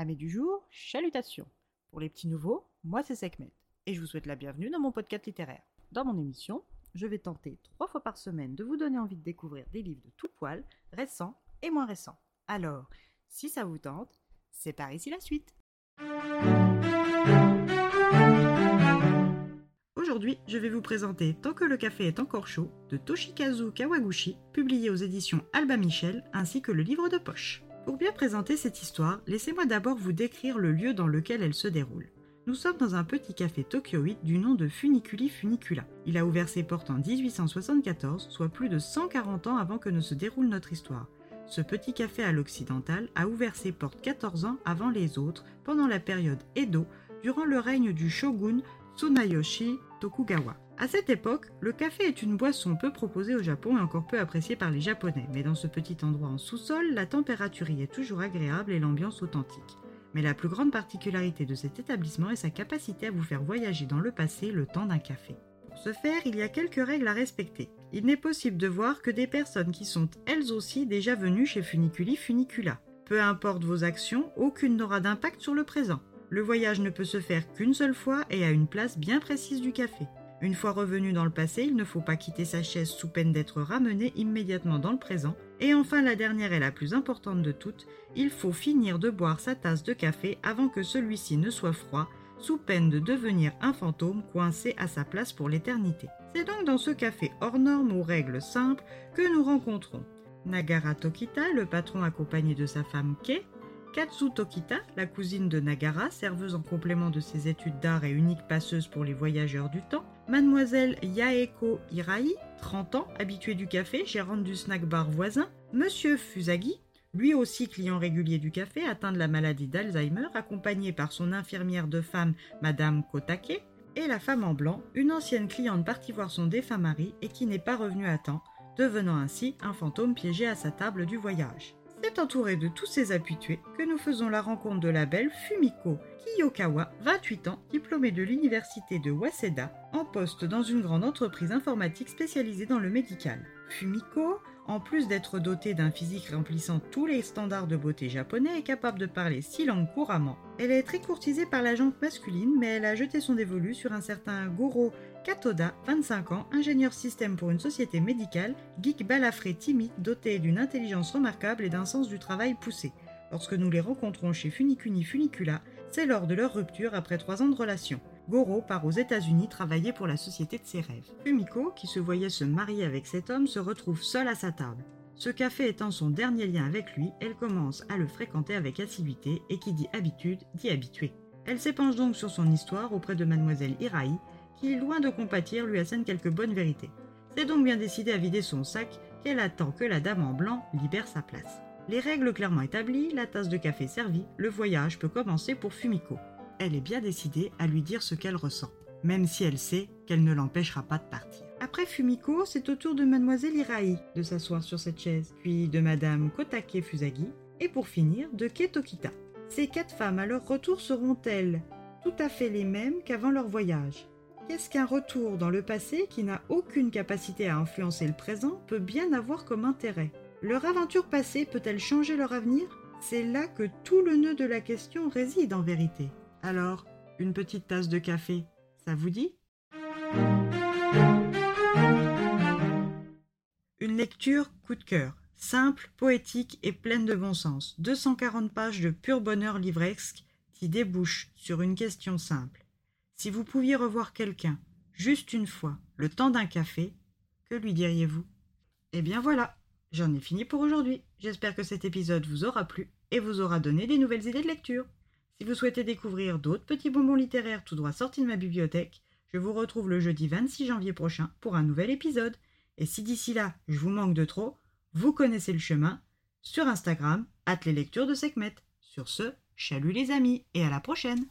Amis du jour, chalutations. Pour les petits nouveaux, moi c'est Sekhmet et je vous souhaite la bienvenue dans mon podcast littéraire. Dans mon émission, je vais tenter trois fois par semaine de vous donner envie de découvrir des livres de tout poil, récents et moins récents. Alors, si ça vous tente, c'est par ici la suite. Aujourd'hui, je vais vous présenter Tant que le café est encore chaud de Toshikazu Kawaguchi, publié aux éditions Alba Michel, ainsi que le livre de poche. Pour bien présenter cette histoire, laissez-moi d'abord vous décrire le lieu dans lequel elle se déroule. Nous sommes dans un petit café tokyoïde du nom de Funiculi Funicula. Il a ouvert ses portes en 1874, soit plus de 140 ans avant que ne se déroule notre histoire. Ce petit café à l'occidental a ouvert ses portes 14 ans avant les autres, pendant la période Edo, durant le règne du shogun Tsunayoshi Tokugawa. À cette époque, le café est une boisson peu proposée au Japon et encore peu appréciée par les Japonais, mais dans ce petit endroit en sous-sol, la température y est toujours agréable et l'ambiance authentique. Mais la plus grande particularité de cet établissement est sa capacité à vous faire voyager dans le passé le temps d'un café. Pour ce faire, il y a quelques règles à respecter. Il n'est possible de voir que des personnes qui sont elles aussi déjà venues chez Funiculi Funicula. Peu importe vos actions, aucune n'aura d'impact sur le présent. Le voyage ne peut se faire qu'une seule fois et à une place bien précise du café. Une fois revenu dans le passé, il ne faut pas quitter sa chaise sous peine d'être ramené immédiatement dans le présent. Et enfin, la dernière et la plus importante de toutes, il faut finir de boire sa tasse de café avant que celui-ci ne soit froid, sous peine de devenir un fantôme coincé à sa place pour l'éternité. C'est donc dans ce café hors norme aux règles simples que nous rencontrons Nagara Tokita, le patron accompagné de sa femme Kei, Katsu Tokita, la cousine de Nagara, serveuse en complément de ses études d'art et unique passeuse pour les voyageurs du temps, Mademoiselle Yaeko Hirai, 30 ans, habituée du café, gérante du snack bar voisin, Monsieur Fusagi, lui aussi client régulier du café, atteint de la maladie d'Alzheimer, accompagné par son infirmière de femme, Madame Kotake, et la femme en blanc, une ancienne cliente partie voir son défunt mari et qui n'est pas revenue à temps, devenant ainsi un fantôme piégé à sa table du voyage. C'est entouré de tous ces habitués que nous faisons la rencontre de la belle Fumiko Kiyokawa, 28 ans, diplômée de l'université de Waseda, en poste dans une grande entreprise informatique spécialisée dans le médical. Fumiko, en plus d'être dotée d'un physique remplissant tous les standards de beauté japonais, est capable de parler six langues couramment. Elle est très courtisée par la jante masculine, mais elle a jeté son dévolu sur un certain Goro Katoda, 25 ans, ingénieur système pour une société médicale, geek balafré timide, doté d'une intelligence remarquable et d'un sens du travail poussé. Lorsque nous les rencontrons chez Funicuni Funicula, c'est lors de leur rupture après trois ans de relation. Goro part aux États-Unis travailler pour la société de ses rêves. Fumiko, qui se voyait se marier avec cet homme, se retrouve seule à sa table. Ce café étant son dernier lien avec lui, elle commence à le fréquenter avec assiduité et qui dit habitude dit habitué. Elle s'épanche donc sur son histoire auprès de mademoiselle Hirai, qui, loin de compatir, lui assène quelques bonnes vérités. C'est donc bien décidé à vider son sac qu'elle attend que la dame en blanc libère sa place. Les règles clairement établies, la tasse de café servie, le voyage peut commencer pour Fumiko. Elle est bien décidée à lui dire ce qu'elle ressent, même si elle sait qu'elle ne l'empêchera pas de partir. Après Fumiko, c'est au tour de mademoiselle Hirai de s'asseoir sur cette chaise, puis de madame Kotake Fusagi, et pour finir, de Ketokita. Ces quatre femmes à leur retour seront-elles tout à fait les mêmes qu'avant leur voyage? Qu'est-ce qu'un retour dans le passé qui n'a aucune capacité à influencer le présent peut bien avoir comme intérêt? Leur aventure passée peut-elle changer leur avenir? C'est là que tout le nœud de la question réside en vérité. Alors, une petite tasse de café, ça vous dit? Une lecture coup de cœur, simple, poétique et pleine de bon sens. 240 pages de pur bonheur livresque qui débouchent sur une question simple. Si vous pouviez revoir quelqu'un, juste une fois, le temps d'un café, que lui diriez-vous? Eh bien voilà, j'en ai fini pour aujourd'hui. J'espère que cet épisode vous aura plu et vous aura donné des nouvelles idées de lecture. Si vous souhaitez découvrir d'autres petits bonbons littéraires tout droit sortis de ma bibliothèque, je vous retrouve le jeudi 26 janvier prochain pour un nouvel épisode. Et si d'ici là, je vous manque de trop, vous connaissez le chemin sur Instagram, at les lectures de Sekhmet. Sur ce, chalut les amis et à la prochaine